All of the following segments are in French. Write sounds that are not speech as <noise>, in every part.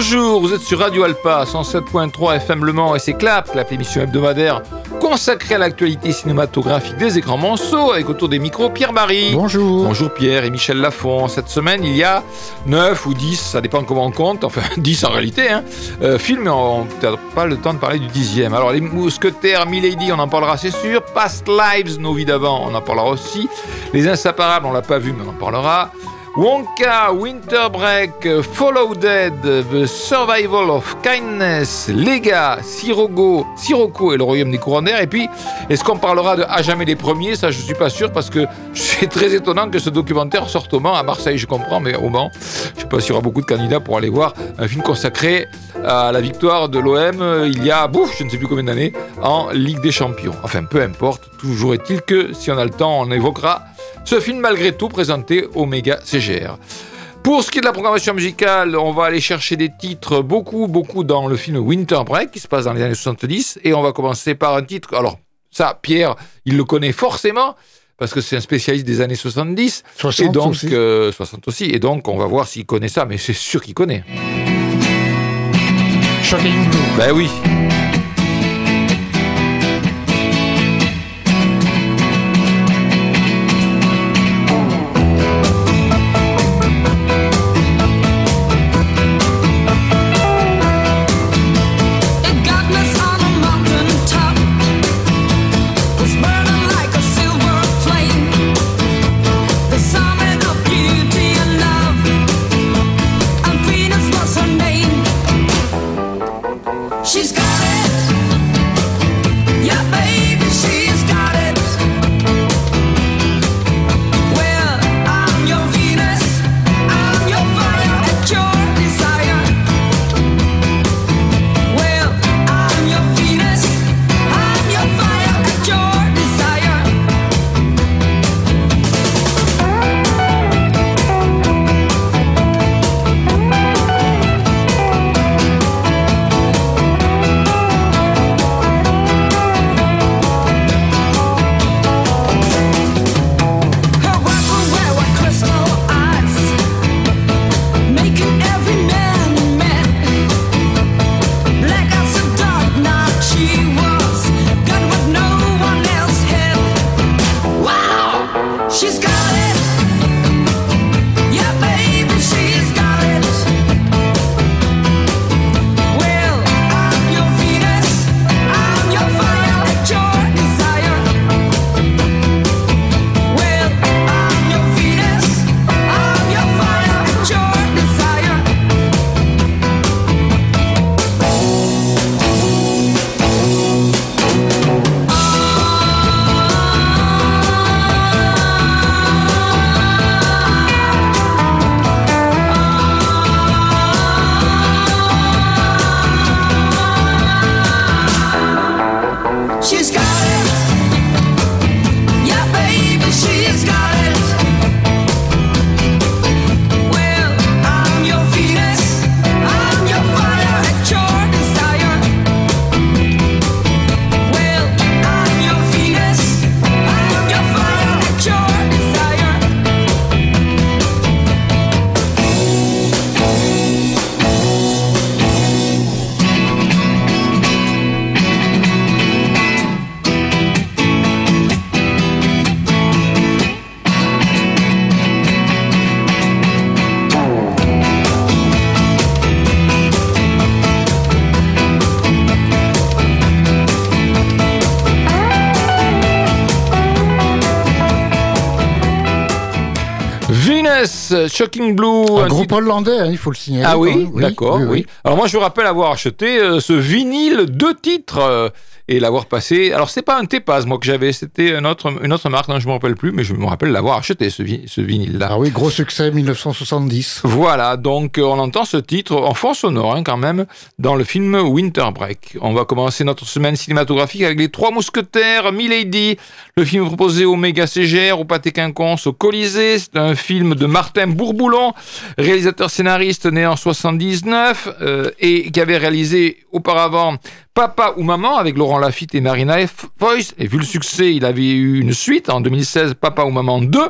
Bonjour, vous êtes sur Radio Alpa 107.3 FM Le Mans et c'est Clap, Clap l'émission hebdomadaire consacrée à l'actualité cinématographique des écrans monceaux avec autour des micros Pierre Marie. Bonjour. Bonjour Pierre et Michel Lafont. Cette semaine, il y a 9 ou 10, ça dépend comment on compte, enfin <laughs> 10 en réalité, hein, euh, films, mais on n'a pas le temps de parler du dixième. Alors les Mousquetaires, Milady, on en parlera c'est sûr. Past Lives, nos vies d'avant, on en parlera aussi. Les Inséparables, on l'a pas vu, mais on en parlera. Wonka, Winter Break, Follow Dead, The Survival of Kindness, Lega, Sirogo, Sirocco et le Royaume des Courants Et puis, est-ce qu'on parlera de À jamais les premiers? Ça, je suis pas sûr parce que <laughs> c'est très étonnant que ce documentaire sorte au Mans. À Marseille, je comprends, mais au Mans, je sais pas s'il y aura beaucoup de candidats pour aller voir un film consacré à la victoire de l'OM il y a, bouf, je ne sais plus combien d'années, en Ligue des Champions. Enfin, peu importe. Toujours est-il que si on a le temps, on évoquera ce film, malgré tout, présenté au Méga CGR. Pour ce qui est de la programmation musicale, on va aller chercher des titres beaucoup, beaucoup dans le film Winter Break, qui se passe dans les années 70. Et on va commencer par un titre. Alors, ça, Pierre, il le connaît forcément, parce que c'est un spécialiste des années 70. 60 et donc, aussi. euh, 60 aussi. Et donc, on va voir s'il connaît ça, mais c'est sûr qu'il connaît. Shocking Blue. Ben oui. Shocking Blue. Un un groupe hollandais, hein, il faut le signaler. Ah oui, d'accord, oui, Alors moi je vous rappelle avoir acheté euh, ce vinyle, deux titres, euh, et l'avoir passé. Alors, c'est pas un Tepaz, moi, que j'avais, c'était une autre, une autre marque, dont je me rappelle plus, mais je me rappelle l'avoir acheté, ce, vi- ce vinyle-là. Ah oui, gros succès 1970. Voilà, donc euh, on entend ce titre en fond sonore hein, quand même dans le film Winter Break. On va commencer notre semaine cinématographique avec Les Trois Mousquetaires, Milady, le film proposé au Méga CGR, au Pâté Quinconce, au Colisée. C'est un film de Martin Bourboulon, réalisateur scénariste né en 79 euh, et qui avait réalisé auparavant Papa ou Maman avec Laurent Lafitte et Marina F. Foïs. Et vu le succès, il avait eu une suite en 2016, Papa ou Maman 2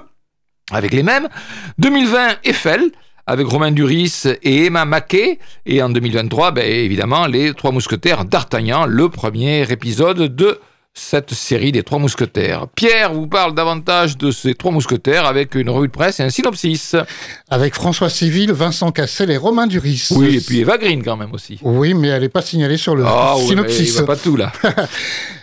avec les mêmes. 2020, Eiffel, avec Romain Duris et Emma Mackey. Et en 2023, ben, évidemment, les Trois Mousquetaires d'Artagnan, le premier épisode de cette série des Trois Mousquetaires. Pierre vous parle davantage de ces Trois Mousquetaires avec une revue de presse et un synopsis. Avec François Civil, Vincent Cassel et Romain Duris. Oui, et puis Eva Green quand même aussi. Oui, mais elle n'est pas signalée sur le Ah, mais synopsis. va pas tout là. <laughs>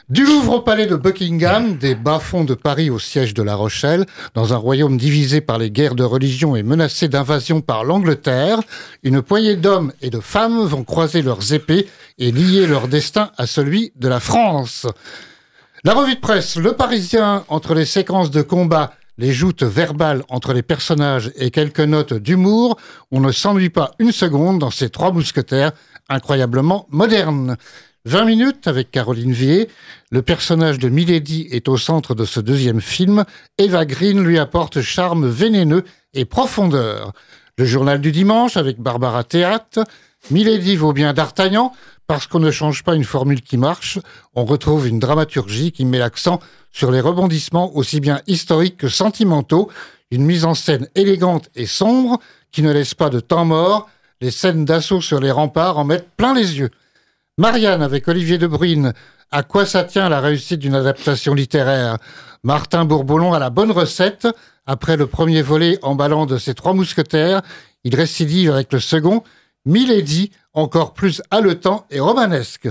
Du Louvre au palais de Buckingham, des bas-fonds de Paris au siège de La Rochelle, dans un royaume divisé par les guerres de religion et menacé d'invasion par l'Angleterre, une poignée d'hommes et de femmes vont croiser leurs épées et lier leur destin à celui de la France. La revue de presse, Le Parisien, entre les séquences de combat, les joutes verbales entre les personnages et quelques notes d'humour, on ne s'ennuie pas une seconde dans ces trois mousquetaires incroyablement modernes. 20 minutes avec Caroline Vier. Le personnage de Milady est au centre de ce deuxième film. Eva Green lui apporte charme vénéneux et profondeur. Le journal du dimanche avec Barbara Théâtre. Milady vaut bien d'Artagnan parce qu'on ne change pas une formule qui marche. On retrouve une dramaturgie qui met l'accent sur les rebondissements aussi bien historiques que sentimentaux. Une mise en scène élégante et sombre qui ne laisse pas de temps mort. Les scènes d'assaut sur les remparts en mettent plein les yeux. Marianne avec Olivier de Bruyne. À quoi ça tient la réussite d'une adaptation littéraire? Martin Bourboulon a la bonne recette. Après le premier volet emballant de ses trois mousquetaires, il récidive avec le second, Milady, encore plus haletant et romanesque.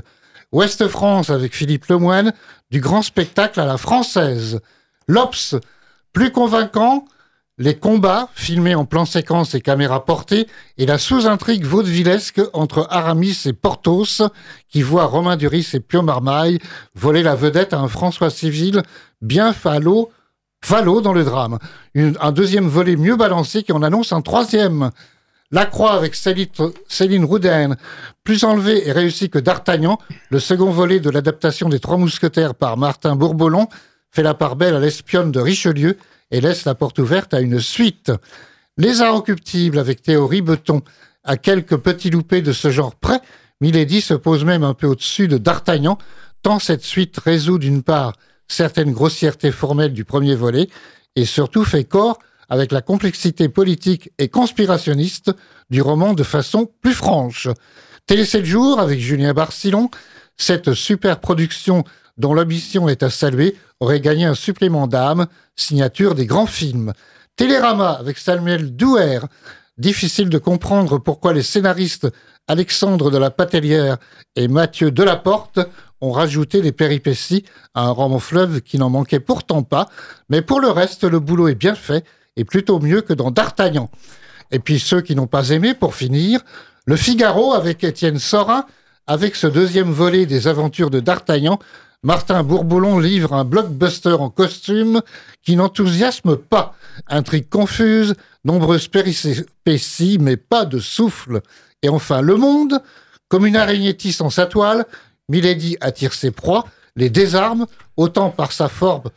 Ouest France avec Philippe Lemoine, du grand spectacle à la française. L'Obs, plus convaincant, les combats, filmés en plan séquence et caméra portée, et la sous-intrigue vaudevillesque entre Aramis et Porthos, qui voit Romain Duris et Pio Marmaille voler la vedette à un François Civil bien falot, dans le drame. Un deuxième volet mieux balancé qui en annonce un troisième. La Croix avec Céline, Rouden, plus enlevé et réussi que D'Artagnan, le second volet de l'adaptation des Trois Mousquetaires par Martin Bourboulon, fait la part belle à l'espionne de Richelieu et laisse la porte ouverte à une suite. Les Inrecuptibles avec Théorie Beton, à quelques petits loupés de ce genre près, Milady se pose même un peu au-dessus de D'Artagnan, tant cette suite résout d'une part certaines grossièretés formelles du premier volet, et surtout fait corps avec la complexité politique et conspirationniste du roman de façon plus franche. Télé 7 jours avec Julien Barcillon, cette super production dont l'ambition est à saluer aurait gagné un supplément d'âme, signature des grands films. Télérama avec Samuel Douer, difficile de comprendre pourquoi les scénaristes Alexandre de la Patellière et Mathieu Delaporte ont rajouté des péripéties à un roman fleuve qui n'en manquait pourtant pas, mais pour le reste, le boulot est bien fait et plutôt mieux que dans D'Artagnan. Et puis ceux qui n'ont pas aimé, pour finir, Le Figaro avec Étienne Sorin, avec ce deuxième volet des aventures de D'Artagnan, Martin Bourboulon livre un blockbuster en costume qui n'enthousiasme pas. Intrigue confuse, nombreuses péripéties, mais pas de souffle. Et enfin, Le Monde, comme une araignée tissant sa toile, Milady attire ses proies, les désarme, autant par sa forme,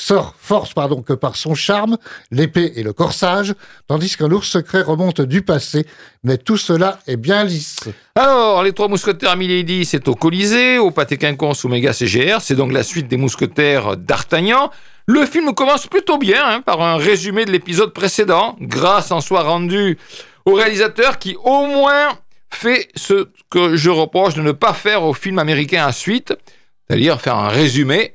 sort force pardon, que par son charme, l'épée et le corsage, tandis qu'un lourd secret remonte du passé, mais tout cela est bien lisse. Alors, les trois mousquetaires Milady, c'est au Colisée, au Pâté Quinconce, au Méga CGR. C'est donc la suite des mousquetaires d'Artagnan. Le film commence plutôt bien, hein, par un résumé de l'épisode précédent, grâce en soi rendue au réalisateur qui, au moins, fait ce que je reproche de ne pas faire au film américain à suite, c'est-à-dire faire un résumé.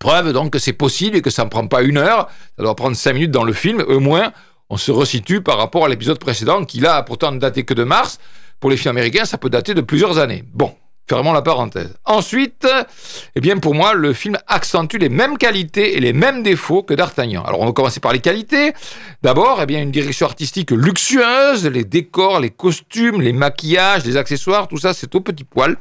Preuve donc que c'est possible et que ça ne prend pas une heure, ça doit prendre cinq minutes dans le film, au moins on se resitue par rapport à l'épisode précédent qui là a pourtant daté que de mars. Pour les films américains, ça peut dater de plusieurs années. Bon, fermons la parenthèse. Ensuite, eh bien pour moi, le film accentue les mêmes qualités et les mêmes défauts que D'Artagnan. Alors on va commencer par les qualités. D'abord, eh bien une direction artistique luxueuse, les décors, les costumes, les maquillages, les accessoires, tout ça c'est au petit poil.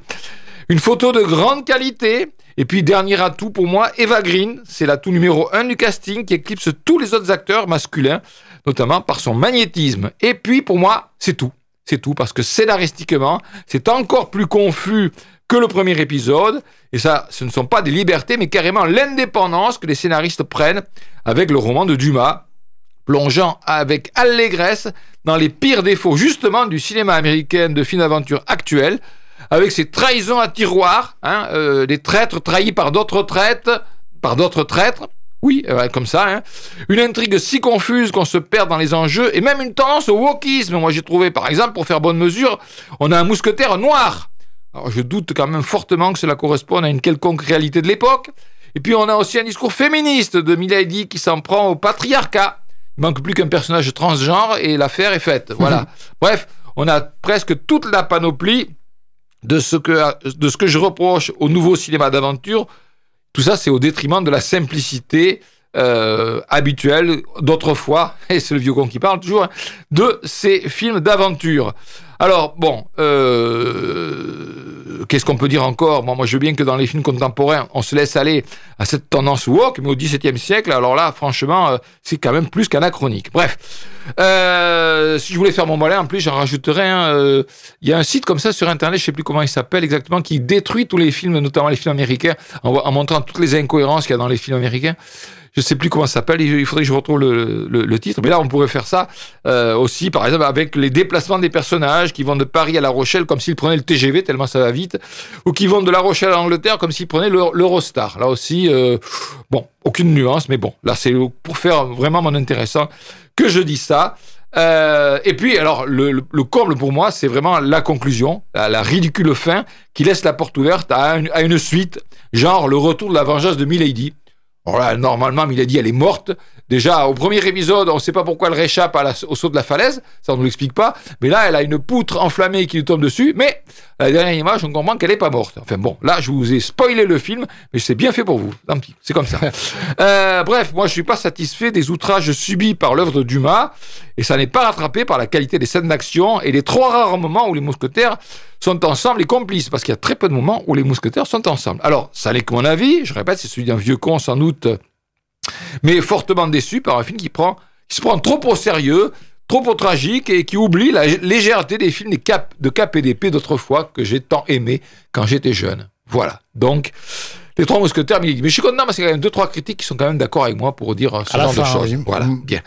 Une photo de grande qualité. Et puis, dernier atout pour moi, Eva Green. C'est l'atout numéro un du casting qui éclipse tous les autres acteurs masculins, notamment par son magnétisme. Et puis, pour moi, c'est tout. C'est tout, parce que scénaristiquement, c'est encore plus confus que le premier épisode. Et ça, ce ne sont pas des libertés, mais carrément l'indépendance que les scénaristes prennent avec le roman de Dumas, plongeant avec allégresse dans les pires défauts justement du cinéma américain de film d'aventure actuel, avec ses trahisons à tiroir, hein, euh, des traîtres trahis par d'autres traîtres, par d'autres traîtres. Oui, euh, comme ça. Hein. Une intrigue si confuse qu'on se perd dans les enjeux et même une tendance au wokisme. Moi, j'ai trouvé, par exemple, pour faire bonne mesure, on a un mousquetaire noir. Alors, je doute quand même fortement que cela corresponde à une quelconque réalité de l'époque. Et puis, on a aussi un discours féministe de Milady qui s'en prend au patriarcat. Il manque plus qu'un personnage transgenre et l'affaire est faite. Voilà. <laughs> Bref, on a presque toute la panoplie de ce que, je reproche au nouveau cinéma d'aventure. Tout ça, c'est au détriment de la simplicité euh, habituelle d'autrefois, <laughs> et c'est le vieux con qui parle toujours, hein, de ces films d'aventure. Alors, bon, euh, qu'est-ce qu'on peut dire encore? Moi, je veux bien que dans les films contemporains, on se laisse aller à cette tendance woke, mais au XVIIe siècle, alors là, franchement, euh, c'est quand même plus qu'anachronique. Bref, euh, si je voulais faire mon malin, en plus, j'en rajouterais un. euh, Il y a un site comme ça sur Internet, je sais plus comment il s'appelle exactement, qui détruit tous les films, notamment les films américains, en montrant toutes les incohérences qu'il y a dans les films américains. Je sais plus comment ça s'appelle, il faudrait que je retrouve le, titre. Mais là, on pourrait faire ça euh, aussi, par exemple, avec les déplacements des personnages qui vont de Paris à La Rochelle comme s'ils prenaient le TGV, tellement ça va vite, ou qui vont de La Rochelle à l'Angleterre comme s'ils prenaient le- l'Eurostar. Là aussi, euh, bon, aucune nuance, mais bon, là, c'est pour faire vraiment mon intéressant que je dis ça. Euh, et puis, alors, le, le- le comble pour moi, c'est vraiment la conclusion, la, ridicule fin qui laisse la porte ouverte à une suite, genre le retour de la vengeance de Milady. Alors là, normalement, Milady, elle est morte. Déjà, au premier épisode, on ne sait pas pourquoi elle réchappe au saut de la falaise. Ça, on ne l'explique pas. Mais là, elle a une poutre enflammée qui lui tombe dessus. Mais à la dernière image, on comprend qu'elle n'est pas morte. Enfin bon, là, je vous ai spoilé le film, mais c'est bien fait pour vous. Tant pis, c'est comme ça. <laughs> Euh, bref, moi, je suis pas satisfait des outrages subis par l'œuvre de Dumas. Et ça n'est pas rattrapé par la qualité des scènes d'action et les trop rares moments où les mousquetaires sont ensemble et complices, parce qu'il y a très peu de moments où les mousquetaires sont ensemble. Alors, ça n'est que mon avis, je répète, c'est celui d'un vieux con sans doute, mais fortement déçu par un film qui, prend, qui se prend trop au sérieux, trop au tragique et qui oublie la légèreté des films des cap, de KPDP d'autrefois que j'ai tant aimé quand j'étais jeune. Voilà. Donc, les trois mousquetaires, mais je suis content parce qu'il y a quand même deux, trois critiques qui sont quand même d'accord avec moi pour dire ce À genre de choses. oui. Voilà. Mm. Bien.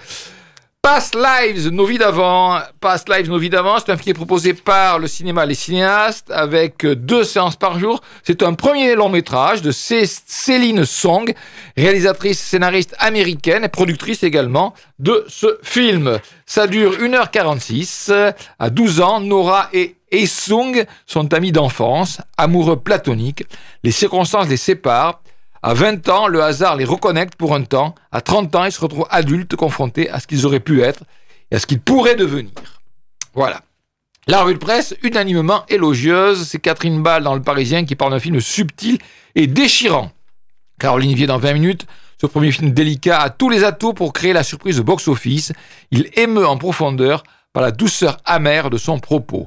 Past Lives, nos vies d'avant. Past Lives, nos vies d'avant, c'est un film qui est proposé par le cinéma Les Cinéastes avec euh, deux séances par jour. C'est un premier long métrage de Cé- Céline Song, réalisatrice, scénariste américaine et productrice également de ce film. Ça dure 1h46. À 12 ans, Nora et Sung sont amis d'enfance, amoureux platoniques. Les circonstances les séparent. À 20 ans, le hasard les reconnecte pour un temps. À 30 ans, ils se retrouvent adultes confrontés à ce qu'ils auraient pu être et à ce qu'ils pourraient devenir. Voilà. La revue de presse, unanimement élogieuse, c'est Catherine Ball dans Le Parisien qui parle d'un film subtil et déchirant. Caroline Vier dans 20 minutes, ce premier film délicat a tous les atouts pour créer la surprise au box-office. Il émeut en profondeur par la douceur amère de son propos.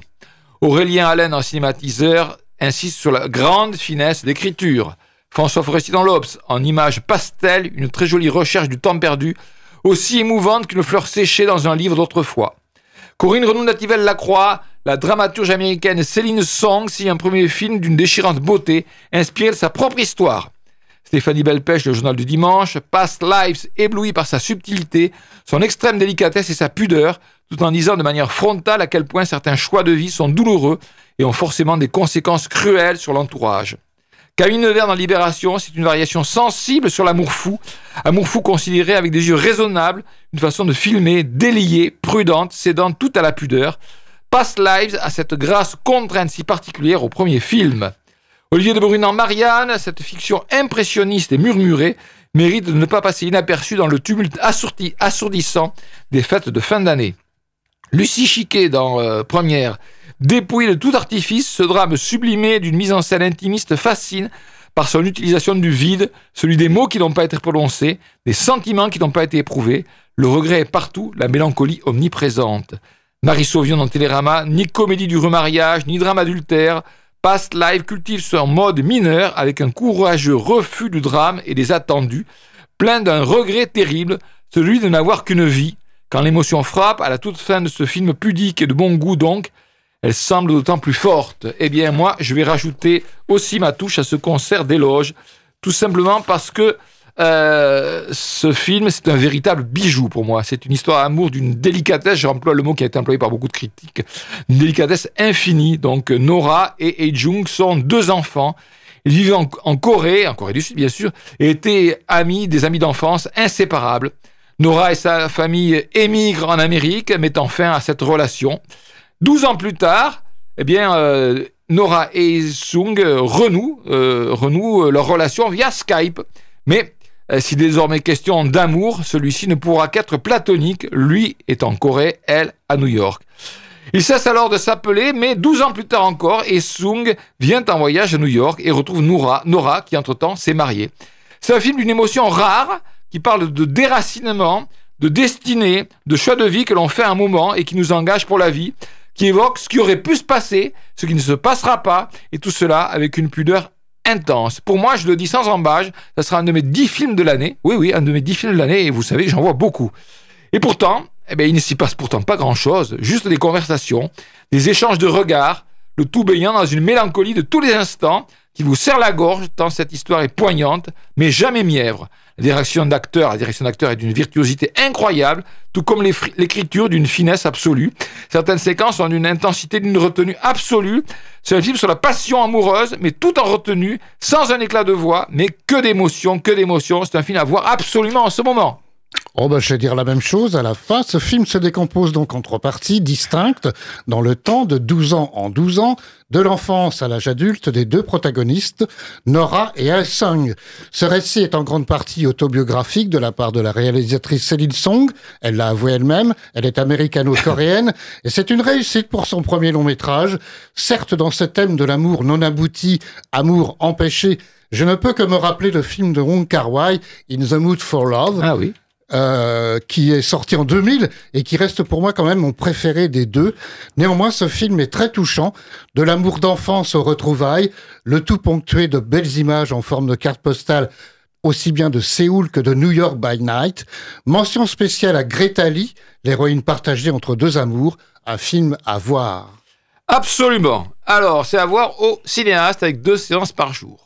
Aurélien Allen en cinématiseur insiste sur la grande finesse d'écriture. François Forestier dans l'Obs, en images pastel, une très jolie recherche du temps perdu, aussi émouvante qu'une fleur séchée dans un livre d'autrefois. Corinne Renaud-Nativelle-Lacroix, la dramaturge américaine Céline Song signe un premier film d'une déchirante beauté, inspiré de sa propre histoire. Stéphanie Belpêche, le journal du dimanche, Past Lives, ébloui par sa subtilité, son extrême délicatesse et sa pudeur, tout en disant de manière frontale à quel point certains choix de vie sont douloureux et ont forcément des conséquences cruelles sur l'entourage. Camille Nevers dans Libération, c'est une variation sensible sur l'amour fou, amour fou considéré avec des yeux raisonnables, une façon de filmer, déliée, prudente, cédant tout à la pudeur. Past Lives a cette grâce contrainte si particulière au premier film. Olivier de Brunant Marianne, cette fiction impressionniste et murmurée, mérite de ne pas passer inaperçue dans le tumulte assourdi- assourdissant des fêtes de fin d'année. Lucie Chiquet dans euh, Première, dépouillé de tout artifice, ce drame sublimé d'une mise en scène intimiste fascine par son utilisation du vide, celui des mots qui n'ont pas été prononcés, des sentiments qui n'ont pas été éprouvés. Le regret est partout, la mélancolie omniprésente. Marie Sauvion dans Télérama, ni comédie du remariage, ni drame adultère. Past Live cultive son mode mineur avec un courageux refus du drame et des attendus, plein d'un regret terrible, celui de n'avoir qu'une vie. Quand l'émotion frappe, à la toute fin de ce film pudique et de bon goût donc, elle semble d'autant plus forte. Eh bien, moi, je vais rajouter aussi ma touche à ce concert d'éloges, tout simplement parce que euh, ce film, c'est un véritable bijou pour moi. C'est une histoire d'amour d'une délicatesse, j'emploie le mot qui a été employé par beaucoup de critiques, une délicatesse infinie. Donc, Nora et Hee-jung sont deux enfants. Ils vivaient en, en Corée, en Corée du Sud bien sûr, et étaient amis, des amis d'enfance inséparables. Nora et sa famille émigrent en Amérique, mettant fin à cette relation. 12 ans plus tard, eh euh, Nora et Sung renouent, euh, renouent leur relation via Skype. Mais euh, si désormais question d'amour, celui-ci ne pourra qu'être platonique. Lui est en Corée, elle à New York. Il cesse alors de s'appeler, mais 12 ans plus tard encore, et Sung vient en voyage à New York et retrouve Nora, Nora qui entre-temps s'est mariée. C'est un film d'une émotion rare qui parle de déracinement, de destinée, de choix de vie que l'on fait à un moment et qui nous engage pour la vie qui évoque ce qui aurait pu se passer, ce qui ne se passera pas, et tout cela avec une pudeur intense. Pour moi, je le dis sans embâche, ça sera un de mes dix films de l'année. Oui, oui, un de mes dix films de l'année, et vous savez, j'en vois beaucoup. Et pourtant, eh bien, il ne s'y passe pourtant pas grand-chose, juste des conversations, des échanges de regards, le tout baignant dans une mélancolie de tous les instants qui vous serre la gorge tant cette histoire est poignante, mais jamais mièvre. Direction d'acteur, la direction d'acteur est d'une virtuosité incroyable, tout comme l'écriture d'une finesse absolue. Certaines séquences ont d'une intensité, d'une retenue absolue. C'est un film sur la passion amoureuse, mais tout en retenue, sans un éclat de voix, mais que d'émotions, que d'émotions. C'est un film à voir absolument en ce moment. Oh bah, je vais dire la même chose à la fin. Ce film se décompose donc en trois parties distinctes dans le temps de 12 ans en 12 ans, de l'enfance à l'âge adulte des deux protagonistes, Nora et Ae-sung. Ce récit est en grande partie autobiographique de la part de la réalisatrice Céline Song. Elle l'a avoué elle-même. Elle est américano-coréenne <laughs> et c'est une réussite pour son premier long métrage. Certes, dans ce thème de l'amour non abouti, amour empêché, je ne peux que me rappeler le film de Wong Kar-wai, In the Mood for Love, Ah oui. Euh, qui est sorti en 2000 et qui reste pour moi quand même mon préféré des deux. Néanmoins, ce film est très touchant, de l'amour d'enfance aux retrouvailles, le tout ponctué de belles images en forme de carte postale aussi bien de Séoul que de New York by Night. Mention spéciale à Greta Lee, l'héroïne partagée entre deux amours, un film à voir. Absolument. Alors, c'est à voir au cinéaste avec deux séances par jour.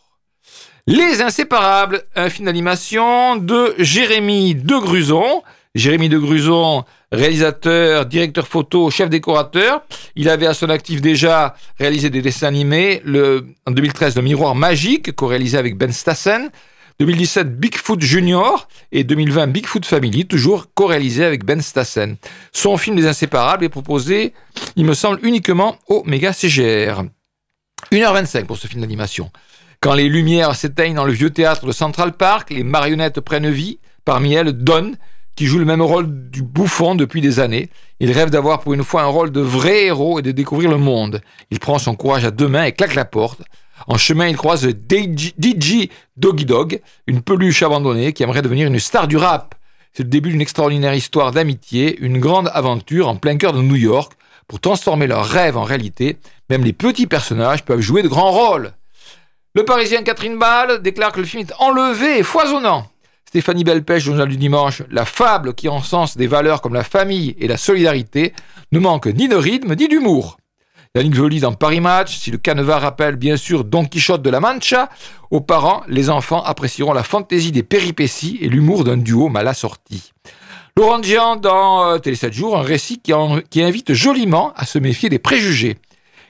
Les Inséparables, un film d'animation de Jérémy de Gruson. Jérémy de Gruson, réalisateur, directeur photo, chef décorateur. Il avait à son actif déjà réalisé des dessins animés. Le, en 2013, Le Miroir Magique, co-réalisé avec Ben Stassen. 2017, Bigfoot Junior. Et 2020, Bigfoot Family, toujours co-réalisé avec Ben Stassen. Son film Les Inséparables est proposé, il me semble, uniquement au Méga CGR. 1h25 pour ce film d'animation. Quand les lumières s'éteignent dans le vieux théâtre de Central Park, les marionnettes prennent vie. Parmi elles, Don, qui joue le même rôle du bouffon depuis des années. Il rêve d'avoir pour une fois un rôle de vrai héros et de découvrir le monde. Il prend son courage à deux mains et claque la porte. En chemin, il croise DJ Doggy Dog, une peluche abandonnée qui aimerait devenir une star du rap. C'est le début d'une extraordinaire histoire d'amitié, une grande aventure en plein cœur de New York. Pour transformer leurs rêves en réalité, même les petits personnages peuvent jouer de grands rôles. Le Parisien Catherine Ball déclare que le film est enlevé et foisonnant. Stéphanie Belpech, journal du dimanche, la fable qui encense des valeurs comme la famille et la solidarité, ne manque ni de rythme ni d'humour. Yannick Joly dans Paris Match, si le canevas rappelle bien sûr Don Quichotte de la Mancha, aux parents, les enfants apprécieront la fantaisie des péripéties et l'humour d'un duo mal assorti. Laurent Dian dans euh, Télé 7 jours, un récit qui invite joliment à se méfier des préjugés.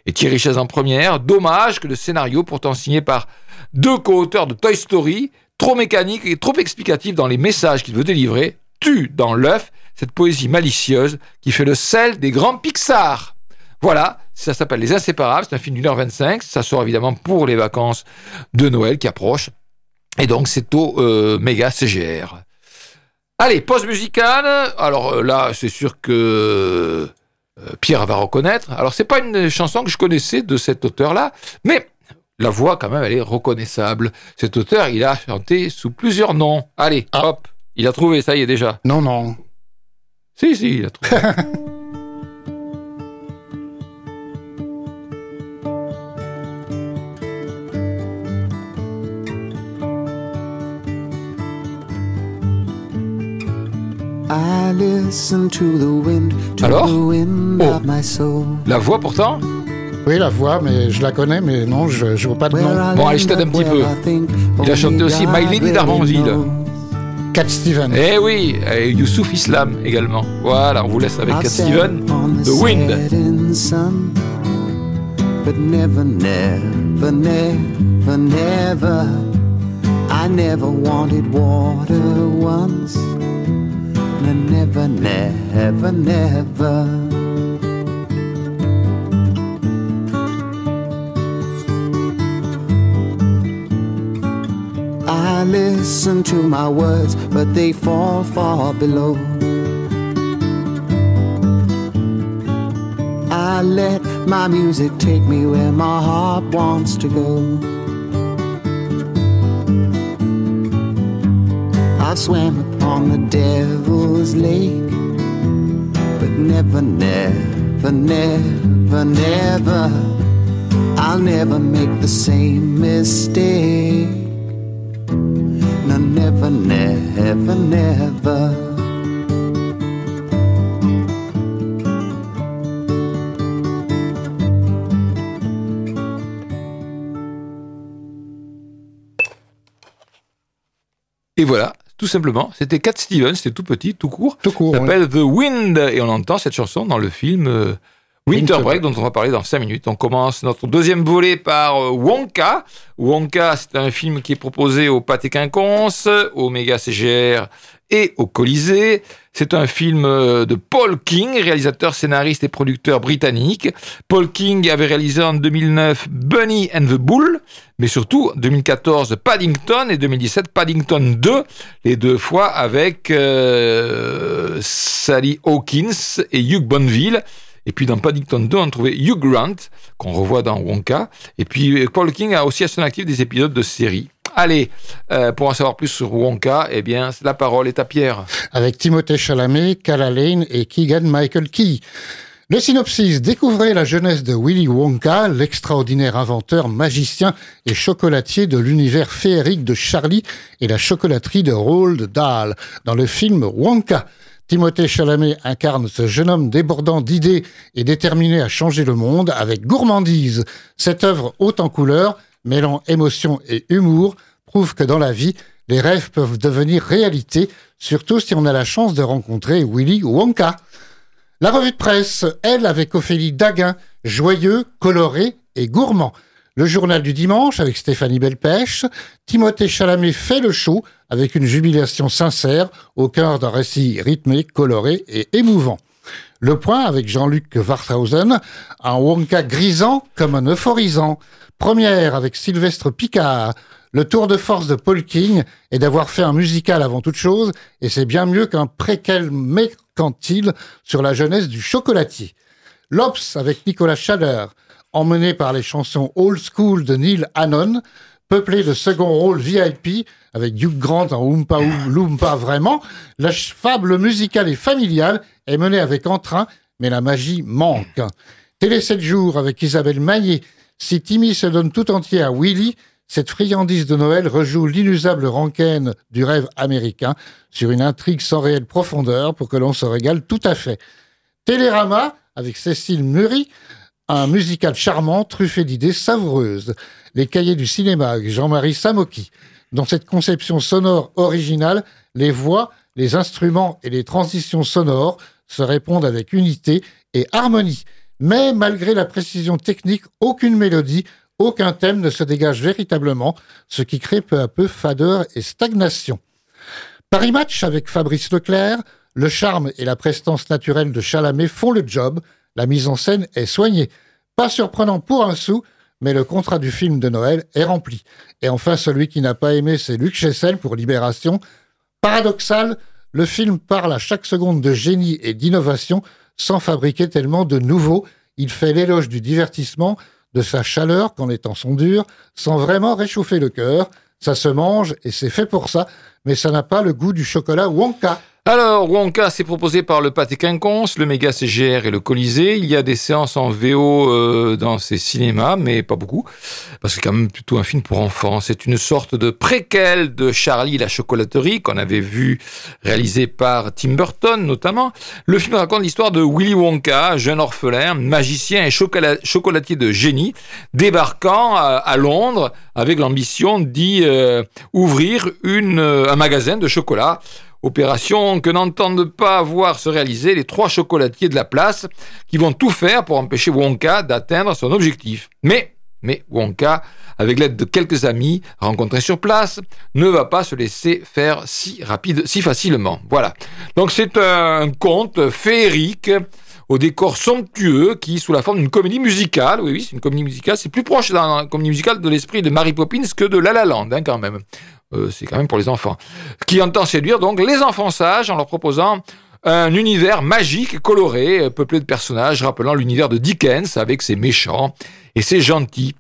Et Thierry Chaise en première, dommage que le scénario, pourtant signé par deux co-auteurs de Toy Story, trop mécanique et trop explicatif dans les messages qu'il veut délivrer, tue dans l'œuf cette poésie malicieuse qui fait le sel des grands Pixar. Voilà, ça s'appelle Les Inséparables, c'est un film d'une heure 25, ça sort évidemment pour les vacances de Noël qui approchent, et donc c'est au euh, méga CGR. Allez, pause musicale, alors euh, là c'est sûr que Pierre va reconnaître, alors c'est pas une chanson que je connaissais de cet auteur-là, mais la voix quand même elle est reconnaissable. Cet auteur il a chanté sous plusieurs noms. Allez, Ah. hop, il a trouvé, ça y est déjà. Non, non. Si, si, il a trouvé. <laughs> Alors the wind Oh. of my soul. La voix pourtant Oui, la voix, mais je la connais, mais non, je, je vois pas de nom. I Bon, allez, je t'aide un petit peu. Il a chanté aussi My Lady d'Armanville. Cat Stevens. Eh oui, et Youssouf Islam également. Voilà, on vous laisse avec Cat Steven, the Wind. but never, never, never, never. I never wanted water once. No, never, never, never. I listen to my words, but they fall far below. I let my music take me where my heart wants to go. I've swam upon the devil's lake, but never, never, never, never, I'll never make the same mistake. No, never, never, never. Et voilà, tout simplement, c'était Cat Stevens, c'était tout petit, tout court. Tout court. Oui. s'appelle The Wind et on entend cette chanson dans le film euh, Winter Winter Break dont on va parler dans 5 minutes. On commence notre deuxième volet par euh, Wonka. Wonka, c'est un film qui est proposé au Pâté Quinconce, au Méga CGR et au Colisée. C'est un film euh, de Paul King, réalisateur, scénariste et producteur britannique. Paul King avait réalisé en 2009 Bunny and the Bull, mais surtout 2014 Paddington et 2017 Paddington 2, les deux fois avec euh, Sally Hawkins et Hugh Bonneville. Et puis dans Paddington 2, on trouvait Hugh Grant, qu'on revoit dans Wonka. Et puis Paul King a aussi à son actif des épisodes de séries. Allez, euh, pour en savoir plus sur Wonka, eh bien, la parole est à Pierre. avec Timothée Chalamet, Calla Lane et Keegan Michael Key. Le synopsis découvrez la jeunesse de Willy Wonka, l'extraordinaire inventeur, magicien et chocolatier de l'univers féerique de Charlie et la chocolaterie de Roald Dahl dans le film Wonka. Timothée Chalamet incarne ce jeune homme débordant d'idées et déterminé à changer le monde avec gourmandise. Cette œuvre haute en couleurs, mêlant émotion et humour, prouve que dans la vie, les rêves peuvent devenir réalité, surtout si on a la chance de rencontrer Willy Wonka. La revue de presse, elle, avec Ophélie Daguin, joyeux, coloré et gourmand. Le journal du dimanche avec Stéphanie Belpêche. Timothée Chalamet fait le show avec une jubilation sincère au cœur d'un récit rythmé, coloré et émouvant. Le point avec Jean-Luc Warthausen, un Wonka grisant comme un euphorisant. Première avec Sylvestre Picard. Le tour de force de Paul King est d'avoir fait un musical avant toute chose, et c'est bien mieux qu'un préquel mercantile sur la jeunesse du chocolatier. L'Obs avec Nicolas Chaleur, emmené par les chansons Old School de Neil Hannon, peuplé de second rôle VIP avec Hugh Grant en Oompa Loompa vraiment, la fable musicale et familiale est menée avec entrain, mais la magie manque. Télé 7 jours avec Isabelle Maillet. Si Timmy se donne tout entier à Willy, cette friandise de Noël rejoue l'inusable rengaine du rêve américain sur une intrigue sans réelle profondeur pour que l'on se régale tout à fait. Télérama avec Cécile Murray, un musical charmant truffé d'idées savoureuses. Les cahiers du cinéma avec Jean-Marie Samoki. Dans cette conception sonore originale, les voix, les instruments et les transitions sonores se répondent avec unité et harmonie. Mais malgré la précision technique, aucune mélodie, aucun thème ne se dégage véritablement, ce qui crée peu à peu fadeur et stagnation. Paris Match avec Fabrice Leclerc, le charme et la prestance naturelle de Chalamet font le job, la mise en scène est soignée. Pas surprenant pour un sou, mais le contrat du film de Noël est rempli. Et enfin, celui qui n'a pas aimé, c'est Luc Chessel pour Libération. Paradoxal, le film parle à chaque seconde de génie et d'innovation sans fabriquer tellement de nouveaux. Il fait l'éloge du divertissement, de sa chaleur quand les temps sont durs, sans vraiment réchauffer le cœur. Ça se mange et c'est fait pour ça, mais ça n'a pas le goût du chocolat Wonka. Alors, Wonka, c'est proposé par le Pâté Quinconce, le Méga CGR et le Colisée. Il y a des séances en VO euh, dans ces cinémas, mais pas beaucoup, parce que c'est quand même plutôt un film pour enfants. C'est une sorte de préquel de Charlie la chocolaterie, qu'on avait vu réalisé par Tim Burton notamment. Le film raconte l'histoire de Willy Wonka, jeune orphelin, magicien et chocola- chocolatier de génie, débarquant à, Londres avec l'ambition d'y euh, ouvrir euh, un magasin de chocolat. Opération que n'entendent pas voir se réaliser les trois chocolatiers de la place qui vont tout faire pour empêcher Wonka d'atteindre son objectif. Mais, Wonka, avec l'aide de quelques amis rencontrés sur place, ne va pas se laisser faire si rapide, si facilement. Voilà. Donc c'est un conte féerique au décor somptueux qui, sous la forme d'une comédie musicale, oui, oui, c'est une comédie musicale, c'est plus proche la comédie musicale de l'esprit de Mary Poppins que de La La Land, hein, quand même. Euh, c'est quand même pour les enfants. Qui entend séduire donc les enfants sages en leur proposant un univers magique coloré, euh, peuplé de personnages rappelant l'univers de Dickens avec ses méchants et ses gentils.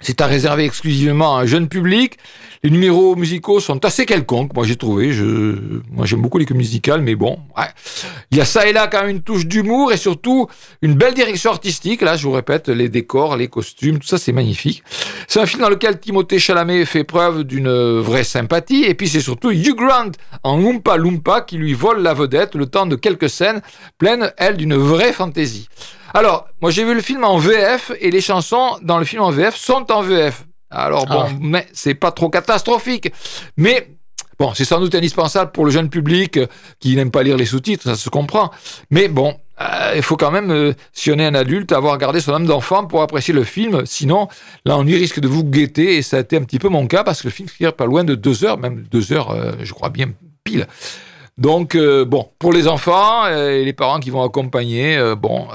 C'est à réserver exclusivement à un jeune public. Les numéros musicaux sont assez quelconques, moi j'ai trouvé. Je, moi j'aime beaucoup les comédies musicales, mais bon, ouais. Il y a ça et là quand même une touche d'humour et surtout une belle direction artistique. Là, je vous répète, les décors, les costumes, tout ça c'est magnifique. C'est un film dans lequel Timothée Chalamet fait preuve d'une vraie sympathie. Et puis c'est surtout Hugh Grant en Oompa Loompa qui lui vole la vedette le temps de quelques scènes pleines, elles, d'une vraie fantaisie. Alors, moi j'ai vu le film en VF et les chansons dans le film en VF sont en VF. Alors bon, Ah. mais c'est pas trop catastrophique. Mais bon, c'est sans doute indispensable pour le jeune public euh, qui n'aime pas lire les sous-titres, ça se comprend. Mais bon, euh, il faut quand même, euh, si on est un adulte, avoir gardé son âme d'enfant pour apprécier le film. Sinon, l'ennui risque de vous guetter et ça a été un petit peu mon cas parce que le film tire pas loin de deux heures, même deux heures, euh, je crois bien pile. Donc, euh, bon, pour les enfants euh, et les parents qui vont accompagner, euh, bon,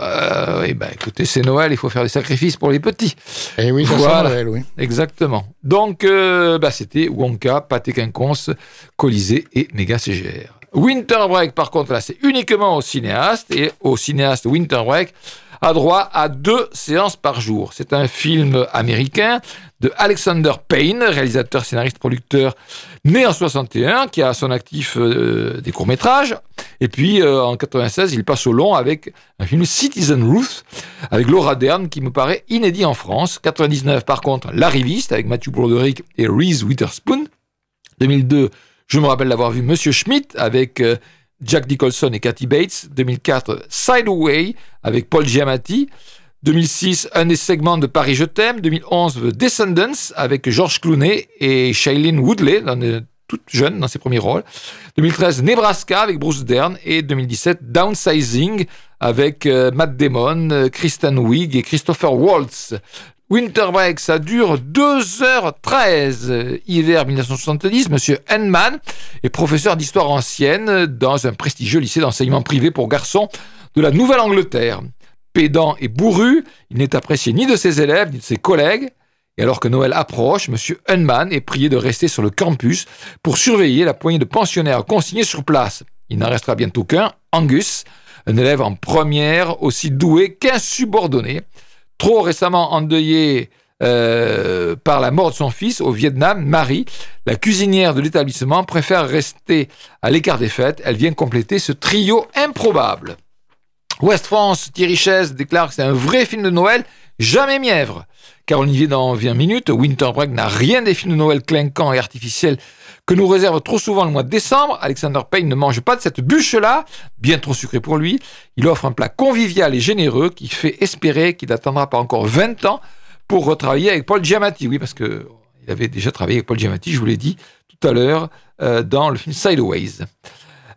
eh ben, écoutez, c'est Noël, il faut faire des sacrifices pour les petits. Et oui, ça Voilà. sent Noël, oui. Exactement. Donc, bah, c'était Wonka, Pâté Quinconce, Colisée et Méga CGR. Winter Break, par contre, là, c'est uniquement au cinéaste et au cinéaste Winter Break a droit à deux séances par jour. C'est un film américain de Alexander Payne, réalisateur, scénariste, producteur, né en 61, qui a à son actif euh, des courts-métrages. Et puis, euh, en 96, il passe au long avec un film Citizen Ruth, avec Laura Dern, qui me paraît inédit en France. 99, par contre, L'Arriviste, avec Matthew Broderick et Reese Witherspoon. 2002, je me rappelle l'avoir vu Monsieur Schmidt, avec euh, Jack Nicholson et Kathy Bates. 2004, Sideway, avec Paul Giamatti. 2006, un des segments de Paris Je t'aime. 2011, The Descendants, avec George Clooney et Shailene Woodley, toute jeune dans ses premiers rôles. 2013, Nebraska avec Bruce Dern et 2017, Downsizing avec euh, Matt Damon, euh, Kristen Wiig et Christopher Waltz. Winter Break, ça dure 2h13. Euh, Hiver 1970, Monsieur Henman est professeur d'histoire ancienne dans un prestigieux lycée d'enseignement privé pour garçons de la Nouvelle-Angleterre. Pédant et bourru, il n'est apprécié ni de ses élèves ni de ses collègues. Et alors que Noël approche, M. Hunman est prié de rester sur le campus pour surveiller la poignée de pensionnaires consignés sur place. Il n'en restera bientôt qu'un, Angus, un élève en première aussi doué qu'insubordonné, trop récemment endeuillé euh, par la mort de son fils au Vietnam, Marie, la cuisinière de l'établissement, préfère rester à l'écart des fêtes. Elle vient compléter ce trio improbable. West France, Thierry Chaise déclare que c'est un vrai film de Noël, jamais mièvre. Car on y vient dans 20 minutes, Winter Break n'a rien des films de Noël clinquants et artificiels que nous réserve trop souvent le mois de décembre. Alexander Payne ne mange pas de cette bûche-là, bien trop sucrée pour lui. Il offre un plat convivial et généreux qui fait espérer qu'il n'attendra pas encore 20 ans pour retravailler avec Paul Giamatti. Oui, parce que il avait déjà travaillé avec Paul Giamatti, je vous l'ai dit tout à l'heure, euh, dans le film Sideways.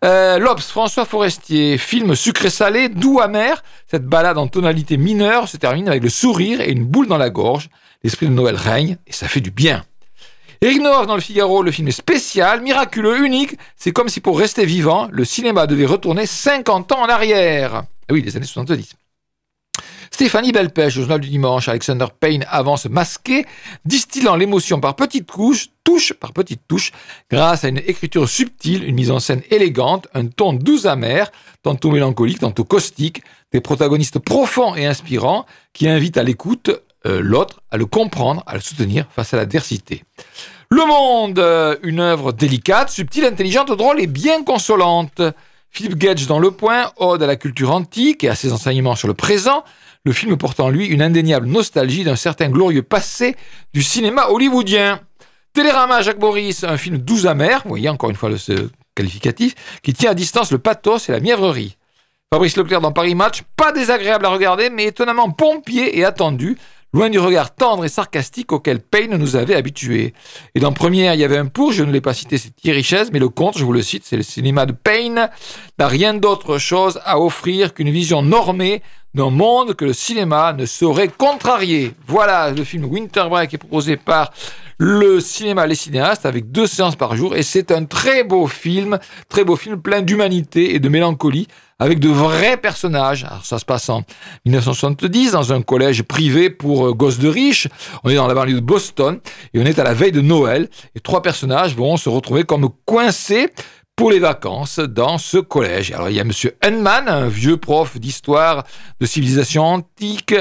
Euh, L'Obs, François Forestier, film sucré-salé, doux amer. Cette balade en tonalité mineure se termine avec le sourire et une boule dans la gorge. L'esprit de Noël règne et ça fait du bien. Eric dans le Figaro, le film est spécial, miraculeux, unique. C'est comme si pour rester vivant, le cinéma devait retourner 50 ans en arrière. Ah oui, les années 70. Stéphanie Belpêche, au journal du dimanche, Alexander Payne avance masqué, distillant l'émotion par petites couches, touche par petites touches, grâce à une écriture subtile, une mise en scène élégante, un ton doux amer, tantôt mélancolique, tantôt caustique, des protagonistes profonds et inspirants qui invitent à l'écoute euh, l'autre, à le comprendre, à le soutenir face à l'adversité. Le Monde, euh, une œuvre délicate, subtile, intelligente, drôle et bien consolante. Philippe Gage dans Le Point, ode à la culture antique et à ses enseignements sur le présent, le film porte en lui une indéniable nostalgie d'un certain glorieux passé du cinéma hollywoodien. Télérama, Jacques Boris, un film doux amer, vous voyez encore une fois le ce qualificatif, qui tient à distance le pathos et la mièvrerie. Fabrice Leclerc dans Paris Match, pas désagréable à regarder, mais étonnamment pompier et attendu, loin du regard tendre et sarcastique auquel Payne nous avait habitués. Et dans Première, il y avait un pour, je ne l'ai pas cité, c'est Thierry Chaise, mais le conte, je vous le cite, c'est le cinéma de Payne, n'a rien d'autre chose à offrir qu'une vision normée d'un monde que le cinéma ne saurait contrarier. Voilà, le film Winter Break est proposé par le cinéma Les Cinéastes avec deux séances par jour et c'est un très beau film, très beau film plein d'humanité et de mélancolie avec de vrais personnages. Alors ça se passe en 1970 dans un collège privé pour euh, gosses de riches. On est dans la banlieue de Boston et on est à la veille de Noël et trois personnages vont se retrouver comme coincés pour les vacances dans ce collège. Alors il y a monsieur Henman, un vieux prof d'histoire de civilisation antique,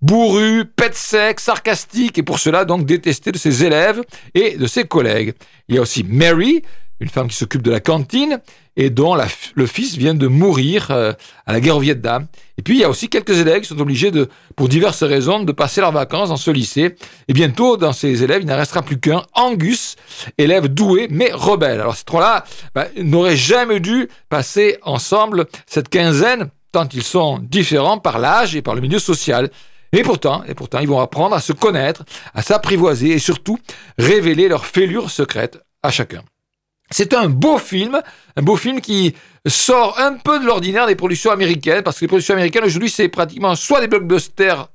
bourru, pet sec, sarcastique et pour cela donc détesté de ses élèves et de ses collègues. Il y a aussi Mary, une femme qui s'occupe de la cantine et dont le fils vient de mourir euh, à la guerre au Vietnam. Et puis il y a aussi quelques élèves qui sont obligés de, pour diverses raisons, de passer leurs vacances dans ce lycée. Et bientôt, dans ces élèves, il n'en restera plus qu'un, Angus, élève doué mais rebelle. Alors ces trois-là bah, n'auraient jamais dû passer ensemble cette quinzaine, tant ils sont différents par l'âge et par le milieu social. Et pourtant, et pourtant, ils vont apprendre à se connaître, à s'apprivoiser et surtout révéler leurs fêlures secrètes à chacun. C'est un beau film, un beau film qui sort un peu de l'ordinaire des productions américaines, parce que les productions américaines aujourd'hui, c'est pratiquement soit des blockbusters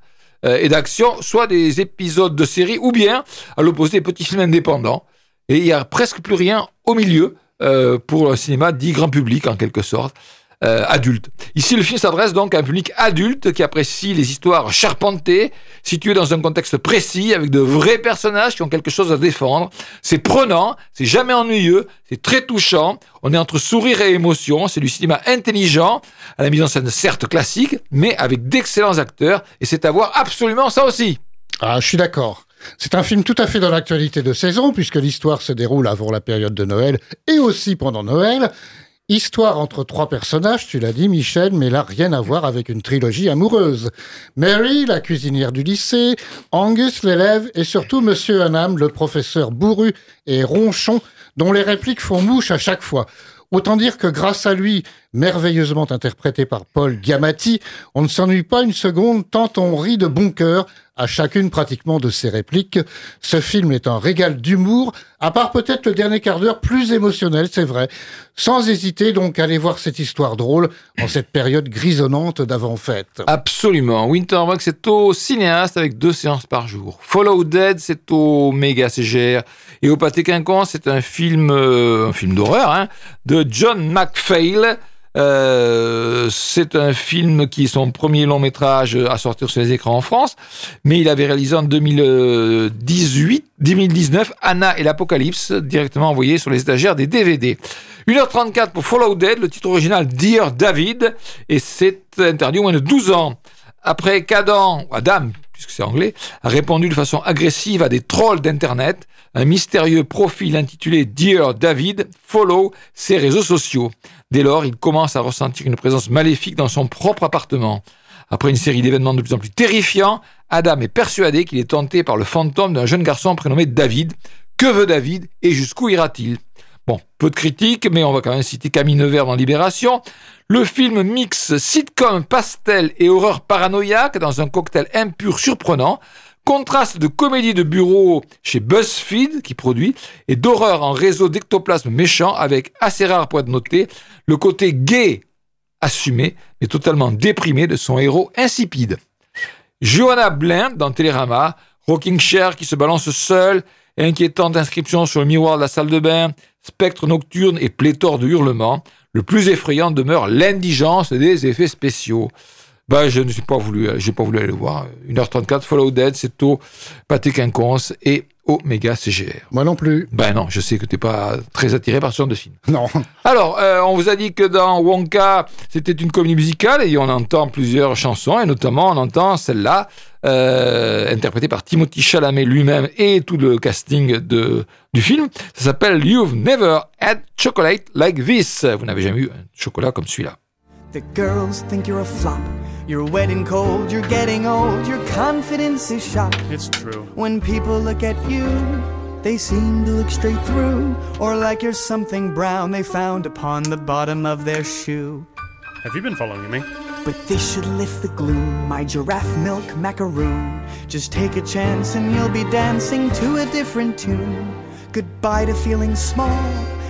euh, et d'action, soit des épisodes de séries, ou bien, à l'opposé, des petits films indépendants. Et il y a presque plus rien au milieu euh, pour le cinéma dit grand public, en quelque sorte. Euh, adulte. Ici, le film s'adresse donc à un public adulte qui apprécie les histoires charpentées, situées dans un contexte précis, avec de vrais personnages qui ont quelque chose à défendre. C'est prenant, c'est jamais ennuyeux, c'est très touchant. On est entre sourire et émotion. C'est du cinéma intelligent, à la mise en scène certes classique, mais avec d'excellents acteurs. Et c'est à voir absolument ça aussi. Ah, je suis d'accord. C'est un film tout à fait dans l'actualité de saison, puisque l'histoire se déroule avant la période de Noël et aussi pendant Noël. Histoire entre trois personnages, tu l'as dit Michel, mais là rien à voir avec une trilogie amoureuse. Mary, la cuisinière du lycée, Angus, l'élève, et surtout Monsieur Hanam, le professeur bourru et ronchon, dont les répliques font mouche à chaque fois. Autant dire que grâce à lui, merveilleusement interprété par Paul Giamatti, on ne s'ennuie pas une seconde tant on rit de bon cœur à chacune pratiquement de ses répliques. Ce film est un régal d'humour, à part peut-être le dernier quart d'heure plus émotionnel, c'est vrai. Sans hésiter donc allez voir cette histoire drôle en cette période grisonnante d'avant-fête. Absolument. Winterbox, c'est au cinéaste avec deux séances par jour. Follow Dead, c'est au méga CGR. Et au Pâté Quinconce, c'est un film, euh, un film d'horreur, hein, de John McPhail. Euh, c'est un film qui est son premier long métrage à sortir sur les écrans en France, mais il avait réalisé en 2018, 2019 Anna et l'Apocalypse, directement envoyé sur les étagères des DVD. 1h34 pour Follow Dead, le titre original Dear David, et c'est interdit au moins de 12 ans. Après qu'Adam, Adam, puisque c'est anglais, a répondu de façon agressive à des trolls d'Internet, un mystérieux profil intitulé Dear David follow ses réseaux sociaux. Dès lors, il commence à ressentir une présence maléfique dans son propre appartement. Après une série d'événements de plus en plus terrifiants, Adam est persuadé qu'il est tenté par le fantôme d'un jeune garçon prénommé David. Que veut David et jusqu'où ira-t-il? Bon, peu de critiques, mais on va quand même citer Camille Nevers dans Libération. Le film mixe sitcom, pastel et horreur paranoïaque dans un cocktail impur surprenant. Contraste de comédie de bureau chez BuzzFeed, qui produit, et d'horreur en réseau d'ectoplasme méchant, avec assez rare point de noter, le côté gay assumé, mais totalement déprimé de son héros insipide. Johanna Blind dans Télérama, Rocking Chair qui se balance seul, inquiétante inscription sur le miroir de la salle de bain, spectre nocturne et pléthore de hurlements. Le plus effrayant demeure l'indigence des effets spéciaux. Bah, je ne suis pas voulu, j'ai pas voulu aller le voir. 1h34, Follow Dead, c'est au Pâté Quinconce et Omega CGR. Moi non plus. Ben non, je sais que t'es pas très attiré par ce genre de film. Non. Alors, euh, on vous a dit que dans Wonka, c'était une comédie musicale et on entend plusieurs chansons et notamment on entend celle-là, euh, interprétée par Timothy Chalamet lui-même et tout le casting de, du film. Ça s'appelle You've Never Had Chocolate Like This. Vous n'avez jamais eu un chocolat comme celui-là. The girls think you're a flop. You're wet and cold, you're getting old, your confidence is shot. It's true. When people look at you, they seem to look straight through, or like you're something brown they found upon the bottom of their shoe. Have you been following me? But this should lift the gloom, my giraffe milk macaroon. Just take a chance and you'll be dancing to a different tune. Goodbye to feeling small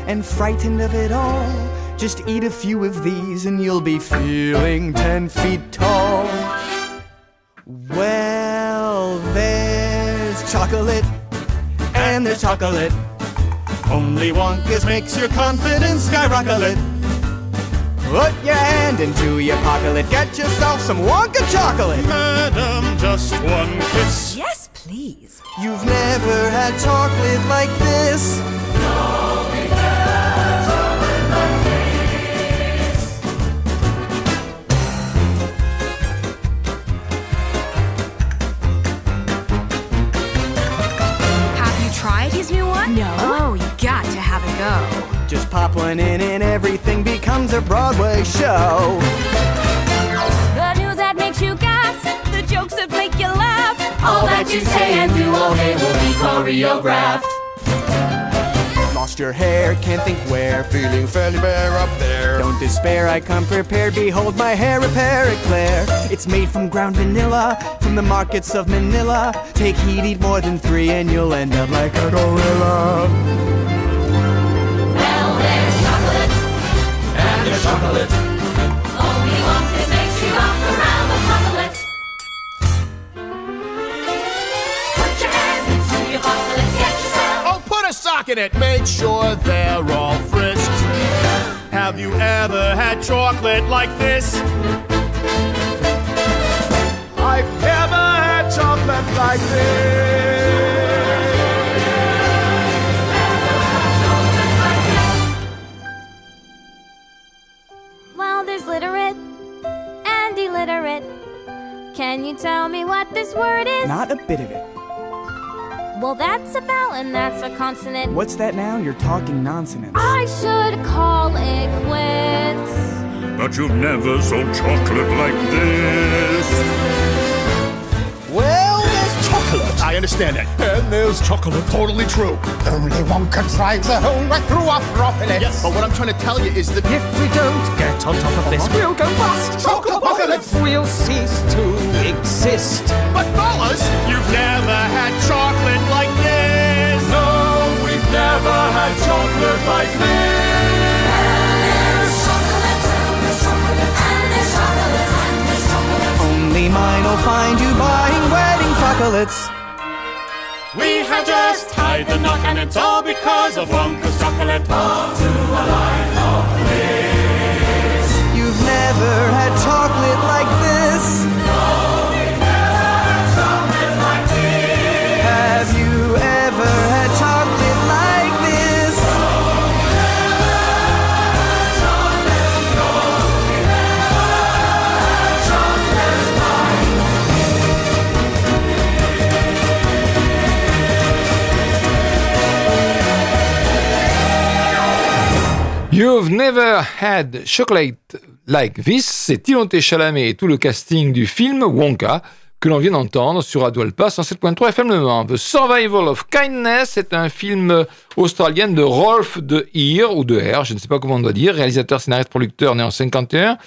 and frightened of it all. Just eat a few of these and you'll be feeling ten feet tall. Well, there's chocolate and there's chocolate. Only Wonka's makes your confidence skyrocket. Put your hand into your pocket, get yourself some Wonka chocolate. Madam, just one kiss. Yes, please. You've never had chocolate like this. Have you tried his new one? No. Oh, you've got to have a go. Just pop one in and everything becomes a Broadway show. The news that makes you gasp, the jokes that make you laugh. All that you say and do all day will be choreographed. Lost your hair, can't think where, feeling fairly bare up there. Don't despair, I come prepared. Behold my hair repair eclair. It's made from ground vanilla, from the markets of Manila. Take heed, eat more than three, and you'll end up like a gorilla. Well, there's chocolate. And there's chocolate. Only one that makes you rock around the chocolate. Put your hand into your chocolate, get yourself. Oh, put a sock in it. Make sure they're all frisked. Have you ever had chocolate like this? Like this. Well, there's literate and illiterate. Can you tell me what this word is? Not a bit of it. Well, that's a vowel and that's a consonant. What's that now? You're talking nonsense. I should call it quits. But you've never sold chocolate like this. Well, there's chocolate. I understand that. And there's chocolate. Totally true. Only one Wonka drives a hole right through our profit. Yes, but what I'm trying to tell you is that If we don't get on top of this, uh-huh. we'll go bust. Chocopocalypse! We'll cease to exist. But fellas, you've never had chocolate like this. No, we've never had chocolate like this. And the chocolate and the chocolates and the chocolate. Only mine will find you buying wedding chocolates. We have just tied the knot, and it's all because of Wonka's chocolate. You've never had chocolate like this. Never had chocolate like this. C'est Timothée Chalamet et tout le casting du film Wonka que l'on vient d'entendre sur Radio Alpa 107.3 FM. The Survival of Kindness c'est un film australien de Rolf de Heer ou de Heer, je ne sais pas comment on doit dire, réalisateur, scénariste, producteur né en 51.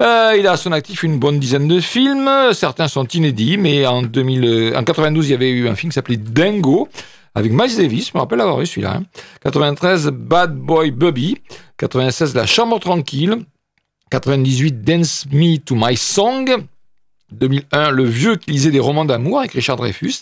Euh, il a à son actif une bonne dizaine de films. Certains sont inédits, mais en, 2000, euh, en 92, il y avait eu un film qui s'appelait Dingo avec Miles Davis, je me rappelle avoir eu celui-là. hein. 93, Bad Boy Bubby. 96, La Chambre Tranquille. 98, Dance Me to My Song. 2001, Le Vieux qui lisait des romans d'amour avec Richard Dreyfus.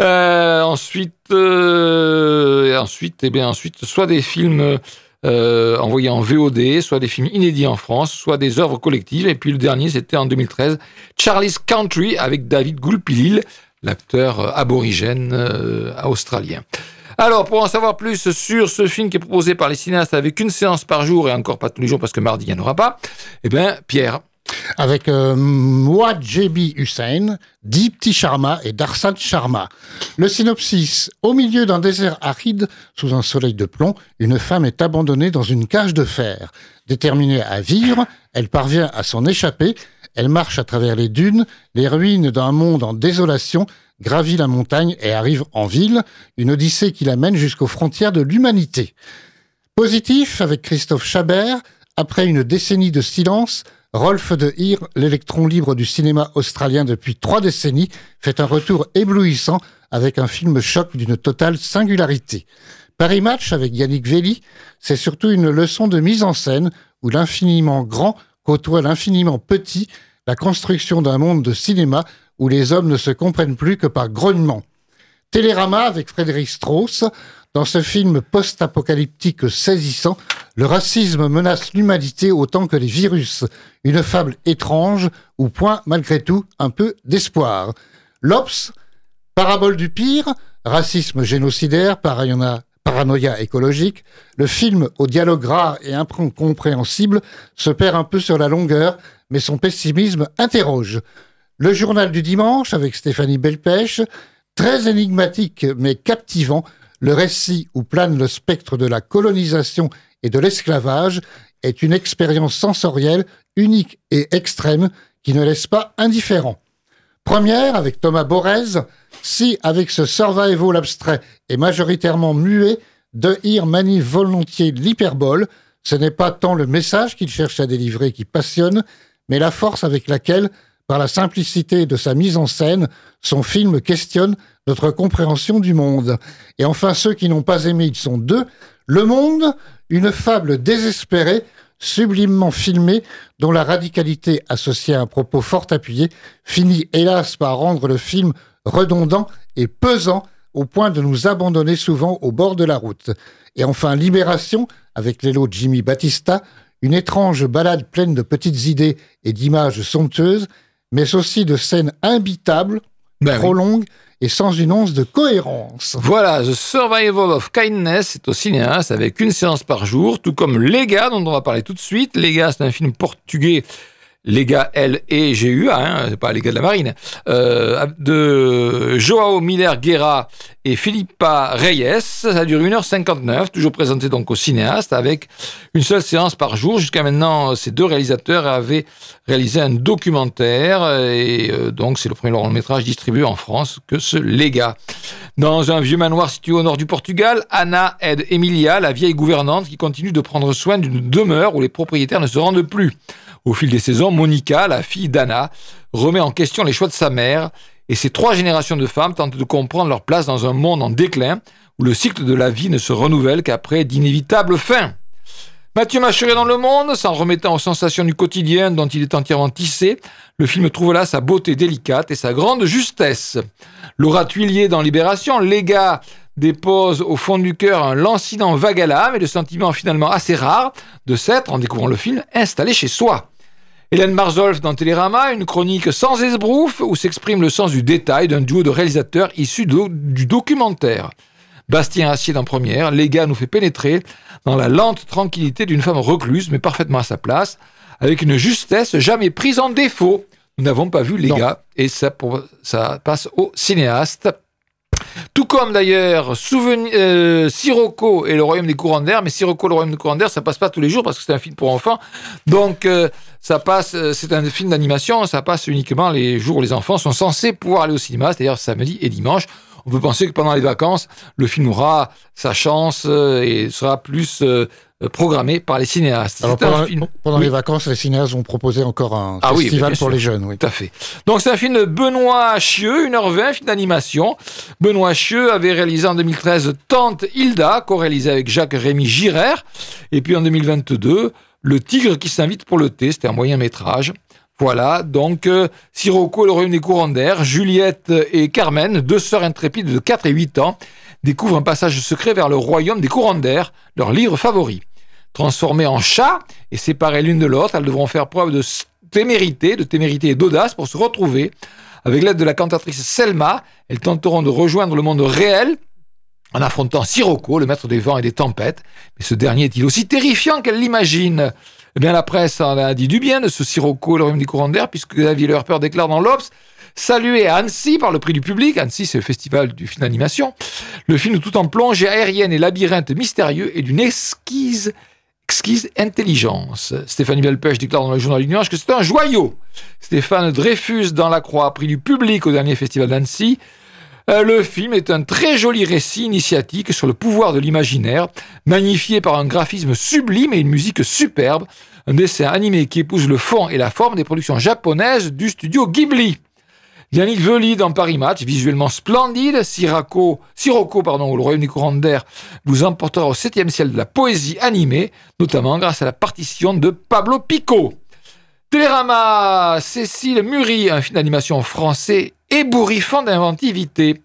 Euh, ensuite, euh, et eh bien, ensuite, soit des films euh, envoyés en VOD, soit des films inédits en France, soit des œuvres collectives. Et puis le dernier, c'était en 2013, Charlie's Country avec David Goulpilil, l'acteur aborigène euh, australien. Alors, pour en savoir plus sur ce film qui est proposé par les cinéastes avec une séance par jour et encore pas tous les jours parce que mardi, il n'y en aura pas, eh bien, Pierre, avec euh, Hussein, Deepti Sharma et Darsan Sharma. Le synopsis Au milieu d'un désert aride, sous un soleil de plomb, une femme est abandonnée dans une cage de fer. Déterminée à vivre, elle parvient à s'en échapper. Elle marche à travers les dunes, les ruines d'un monde en désolation, gravit la montagne et arrive en ville, une odyssée qui l'amène jusqu'aux frontières de l'humanité. Positif avec Christophe Chabert, après une décennie de silence, Rolf de Heer, l'électron libre du cinéma australien depuis trois décennies, fait un retour éblouissant avec un film choc d'une totale singularité. Paris Match avec Yannick Velli, c'est surtout une leçon de mise en scène où l'infiniment grand côtoie l'infiniment petit, la construction d'un monde de cinéma où les hommes ne se comprennent plus que par grognement. Télérama avec Frédéric Strauss, dans ce film post-apocalyptique saisissant, le racisme menace l'humanité autant que les virus. Une fable étrange, ou point malgré tout un peu d'espoir. L'Obs, parabole du pire, racisme génocidaire, paranoïa, paranoïa écologique, le film au dialogue rare et incompréhensible se perd un peu sur la longueur, mais son pessimisme interroge. Le journal du dimanche avec Stéphanie Belpèche, très énigmatique mais captivant, le récit où plane le spectre de la colonisation et de l'esclavage est une expérience sensorielle unique et extrême qui ne laisse pas indifférent. Première avec Thomas Borez, si avec ce survival abstrait et majoritairement muet, De Heer manie volontiers l'hyperbole, ce n'est pas tant le message qu'il cherche à délivrer qui passionne, mais la force avec laquelle, par la simplicité de sa mise en scène, son film questionne notre compréhension du monde. Et enfin, ceux qui n'ont pas aimé, ils sont deux. Le Monde, une fable désespérée, sublimement filmée, dont la radicalité associée à un propos fort appuyé finit hélas par rendre le film redondant et pesant au point de nous abandonner souvent au bord de la route. Et enfin, Libération, avec l'élo Jimmy Battista, une étrange balade pleine de petites idées et d'images somptueuses, mais aussi de scènes imbitables, Ben trop oui. longues et sans une once de cohérence. Voilà, The Survival of Kindness, c'est au cinéaste avec une séance par jour, tout comme Les gars, dont on va parler tout de suite. Les gars, c'est un film portugais. Les gars, L et G-U-A, hein, c'est pas les gars de la marine, euh, de Joao Miller Guerra et Philippa Reyes. Ça dure 1h59, toujours présenté donc au cinéaste avec une seule séance par jour. Jusqu'à maintenant, ces deux réalisateurs avaient réalisé un documentaire et euh, donc c'est le premier long métrage distribué en France que ce gars. Dans un vieux manoir situé au nord du Portugal, Anna aide Emilia, la vieille gouvernante, qui continue de prendre soin d'une demeure où les propriétaires ne se rendent plus. Au fil des saisons, Monica, la fille d'Anna, remet en question les choix de sa mère et ces trois générations de femmes tentent de comprendre leur place dans un monde en déclin où le cycle de la vie ne se renouvelle qu'après d'inévitables fins. Mathieu Macheret dans le monde, s'en remettant aux sensations du quotidien dont il est entièrement tissé, le film trouve là sa beauté délicate et sa grande justesse. Laura Tuillier dans Libération, les dépose au fond du cœur un lancinant vague à l'âme et le sentiment finalement assez rare de s'être, en découvrant le film, installé chez soi. Hélène Marzolf dans Télérama, une chronique sans esbrouf où s'exprime le sens du détail d'un duo de réalisateurs issus de- du documentaire. Bastien Assier dans Première, gars nous fait pénétrer dans la lente tranquillité d'une femme recluse mais parfaitement à sa place, avec une justesse jamais prise en défaut. Nous n'avons pas vu gars et ça, pour- ça passe au cinéaste. Tout comme d'ailleurs euh, Sirocco et le Royaume des courants d'air, mais Sirocco et le Royaume des courants d'air, ça passe pas tous les jours parce que c'est un film pour enfants. Donc euh, ça passe, euh, c'est un film d'animation, ça passe uniquement les jours où les enfants sont censés pouvoir aller au cinéma, c'est-à-dire samedi et dimanche. On peut penser que pendant les vacances, le film aura sa chance et sera plus euh, euh, programmé par les cinéastes. Alors, pendant film- pendant Oui. les vacances, les cinéastes vont proposer encore un Ah festival pour sûr. les jeunes. Oui. Tout à fait. Donc c'est un film de Benoît Chieux, 1h20, film d'animation. Benoît Chieux avait réalisé en 2013 Tante Hilda, co-réalisé avec Jacques-Rémy Girard. Et puis en 2022, Le Tigre qui s'invite pour le thé, c'était un moyen métrage. Voilà, donc euh, Sirocco et le royaume des courants d'air, Juliette et Carmen, deux sœurs intrépides de 4 et 8 ans, découvrent un passage secret vers le royaume des courants d'air, leur livre favori. Transformées en chats et séparées l'une de l'autre, elles devront faire preuve de témérité, de témérité et d'audace pour se retrouver. Avec l'aide de la cantatrice Selma, elles tenteront de rejoindre le monde réel en affrontant Sirocco, le maître des vents et des tempêtes. Mais ce dernier est-il aussi terrifiant qu'elle l'imagine? Eh bien, la presse en a dit du bien de ce Sirocco, le royaume des courants d'air, puisque Xavier Lerpeur déclare dans l'Obs Salué à Annecy par le prix du public, Annecy c'est le festival du film d'animation, le film tout en plongée aérienne et labyrinthe mystérieux et d'une esquisse exquise intelligence. Stéphanie Belpech déclare dans le journal du Nuage que c'est un joyau. Stéphane Dreyfus dans la Croix, prix du public au dernier festival d'Annecy. Euh, le film est un très joli récit initiatique sur le pouvoir de l'imaginaire, magnifié par un graphisme sublime et une musique superbe. Un dessin animé qui épouse le fond et la forme des productions japonaises du studio Ghibli. Yannick Vely dans Paris Match, visuellement splendide. Sirocco, Sirocco pardon, le Royaume des courants d'air vous emportera au septième ciel de la poésie animée, notamment grâce à la partition de Pablo Pico. Télérama, Cécile Muri, un film d'animation français ébouriffant d'inventivité.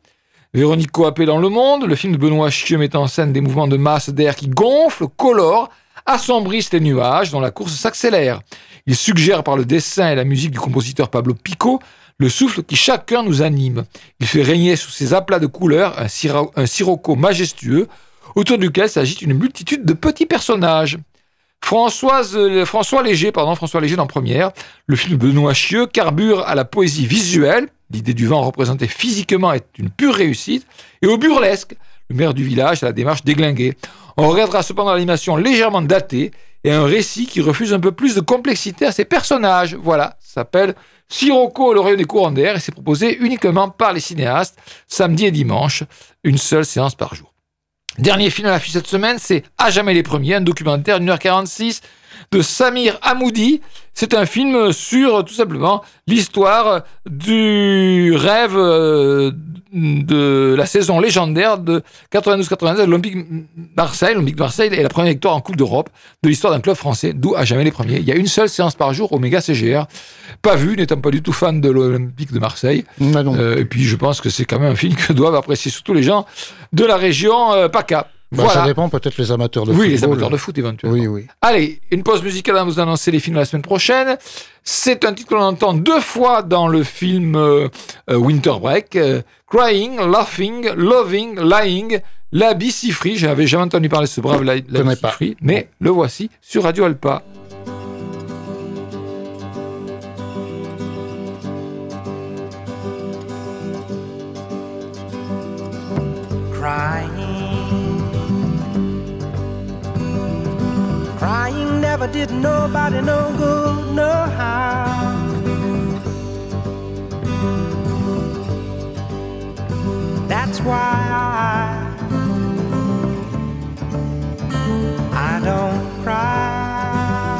Véronique Coapé dans Le Monde, le film de Benoît Chieux met en scène des mouvements de masse d'air qui gonflent, colorent, assombrissent les nuages dont la course s'accélère. Il suggère par le dessin et la musique du compositeur Pablo Pico le souffle qui chacun nous anime. Il fait régner sous ses aplats de couleurs un, sirocco majestueux autour duquel s'agite une multitude de petits personnages. Euh, François Léger, pardon, François Léger dans Première, le film Benoît Chieux carbure à la poésie visuelle, l'idée du vent représentée physiquement est une pure réussite, et au burlesque, le maire du village a la démarche déglinguée. On regardera cependant l'animation légèrement datée et un récit qui refuse un peu plus de complexité à ses personnages. Voilà, ça s'appelle Sirocco, le royaume des courants d'air, et c'est proposé uniquement par les cinéastes, samedi et dimanche, une seule séance par jour. Dernier film à l'affiche cette semaine, c'est À jamais les premiers, un documentaire d'une heure 46 de Samir Hamoudi. C'est un film sur tout simplement l'histoire du rêve euh, de la saison légendaire de 92-93 de l'Olympique Marseille. L'Olympique Marseille est la première victoire en Coupe d'Europe de l'histoire d'un club français, d'où à jamais les premiers. Il y a une seule séance par jour au méga CGR. Pas vu, n'étant pas du tout fan de l'Olympique de Marseille. Euh, et puis je pense que c'est quand même un film que doivent apprécier surtout les gens de la région euh, PACA. Bah, voilà. Ça dépend peut-être les amateurs de Oui, football. les amateurs de foot éventuellement. Oui, oui. Allez, une pause musicale de vous annoncer les films de la semaine prochaine. C'est un titre que l'on entend deux fois dans le film euh, euh, Winter Break. euh, Crying, Laughing, Loving, Lying, Sifri. Je n'avais jamais entendu parler de ce brave La- L'habit Sifri, mais le voici sur Radio Alpa. Never did nobody no good, no how. That's why I, I don't cry.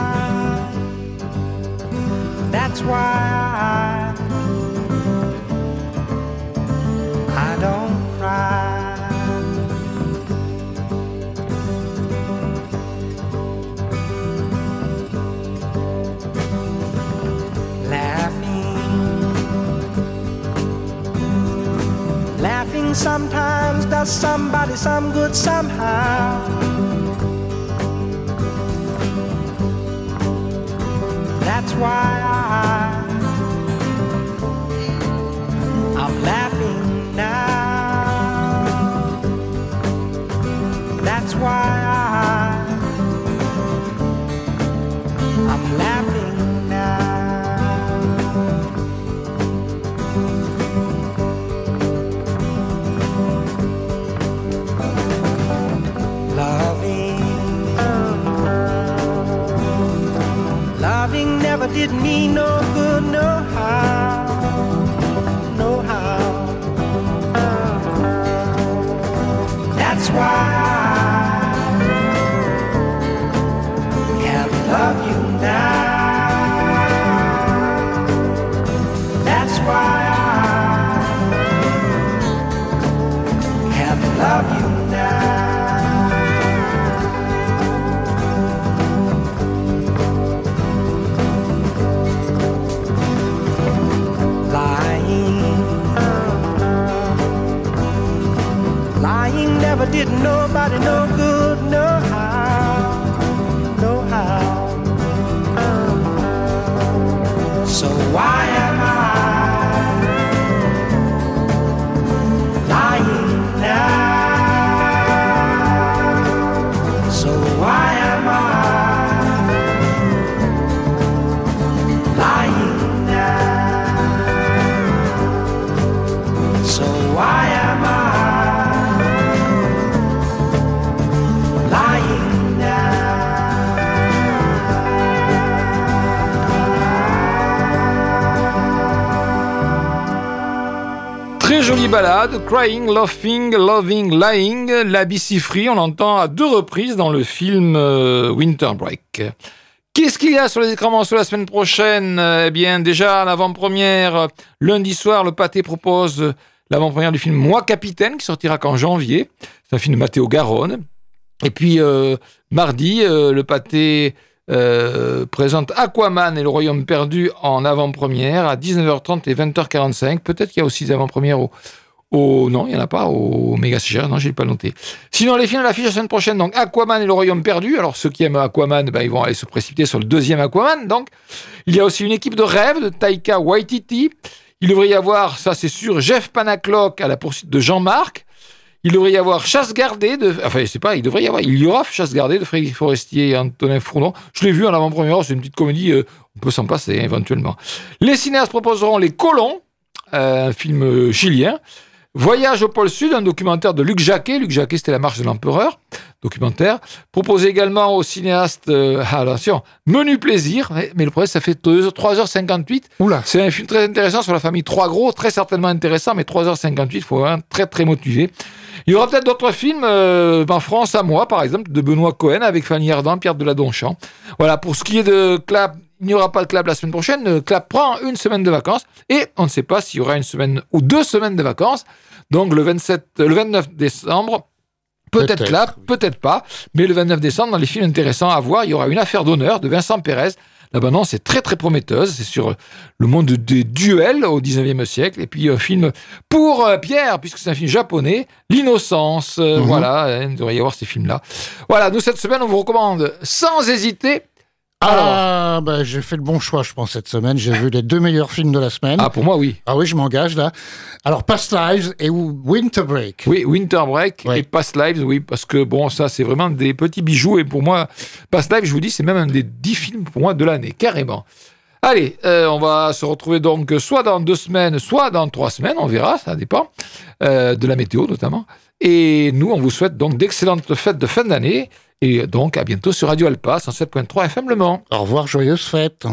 That's why sometimes does somebody some good somehow. That's why I, I'm laughing did me no good, no how, no how. That's why nobody knows. Balade, Crying, Laughing, Loving, Lying, la Free, on l'entend à deux reprises dans le film euh, Winter Break. Qu'est-ce qu'il y a sur les écrans la semaine prochaine? Eh bien, déjà, l'avant-première, lundi soir, le Pâté propose l'avant-première du film Moi Capitaine, qui sortira qu'en janvier. C'est un film de Matteo Garonne. Et puis, euh, mardi, euh, le Pâté présente Aquaman et le Royaume perdu en avant-première à 19h30 et 20h45. Peut-être qu'il y a aussi des avant-premières au, au- Non, il n'y en a pas au Méga CGR. Non, je l'ai pas noté. Sinon, les films à l'affiche la semaine prochaine, donc Aquaman et le Royaume perdu. Alors, ceux qui aiment Aquaman, ben, ils vont aller se précipiter sur le deuxième Aquaman. Donc, il y a aussi une équipe de rêve de Taika Waititi. Il devrait y avoir, ça c'est sûr, Jeff Panaclock à la poursuite de Jean-Marc. Il devrait y avoir Chasse gardée de. Enfin, je sais pas, il devrait y avoir. Il y aura Chasse gardée de Frédéric Forestier et Antonin Fournon. Je l'ai vu en avant-première, c'est une petite comédie, euh, on peut s'en passer éventuellement. Les cinéastes proposeront Les Colons, euh, un film euh, chilien. Voyage au pôle Sud, un documentaire de Luc Jacquet. Luc Jacquet, c'était La marche de l'empereur, documentaire. Proposé également au cinéaste, euh, attention, Menu plaisir, mais le problème, ça fait 2, 3h58. Oula. C'est un film très intéressant sur la famille Trois Gros, très certainement intéressant, mais 3h58, il faut vraiment très très motivé. Il y aura peut-être d'autres films, euh, en France à moi, par exemple, de Benoît Cohen avec Fanny Ardant, Pierre Deladonchamp. Voilà, pour ce qui est de Clap, il n'y aura pas de Clap la semaine prochaine. Euh, Clap prend une semaine de vacances et on ne sait pas s'il y aura une semaine ou deux semaines de vacances. Donc le 27, euh, le 29 décembre, peut-être Peut-être, Clap, peut-être pas. Mais le 29 décembre, dans les films intéressants à voir, il y aura une affaire d'honneur de Vincent Pérez. La bande est très très prometteuse. C'est sur le monde des duels au 19e siècle. Et puis un film pour euh, Pierre, puisque c'est un film japonais, L'innocence. Euh, Mhm. Voilà, euh, il devrait y avoir ces films-là. Voilà, nous cette semaine, on vous recommande sans hésiter. Alors, Ah, bah, j'ai fait le bon choix, je pense, cette semaine. J'ai vu les deux meilleurs films de la semaine. ah, pour moi, oui. Ah oui, je m'engage là. Alors, Past Lives et Winter Break. Oui, Winter Break Ouais. et Past Lives, oui, parce que bon, ça, c'est vraiment des petits bijoux. Et pour moi, Past Lives, je vous dis, c'est même un des dix films pour moi de l'année, carrément. Allez, euh, on va se retrouver donc soit dans deux semaines, soit dans trois semaines, on verra, ça dépend, euh, de la météo notamment. Et nous, on vous souhaite donc d'excellentes fêtes de fin d'année. Et donc, à bientôt sur Radio Alpa, 107.3 FM Le Mans. Au revoir, joyeuses fêtes.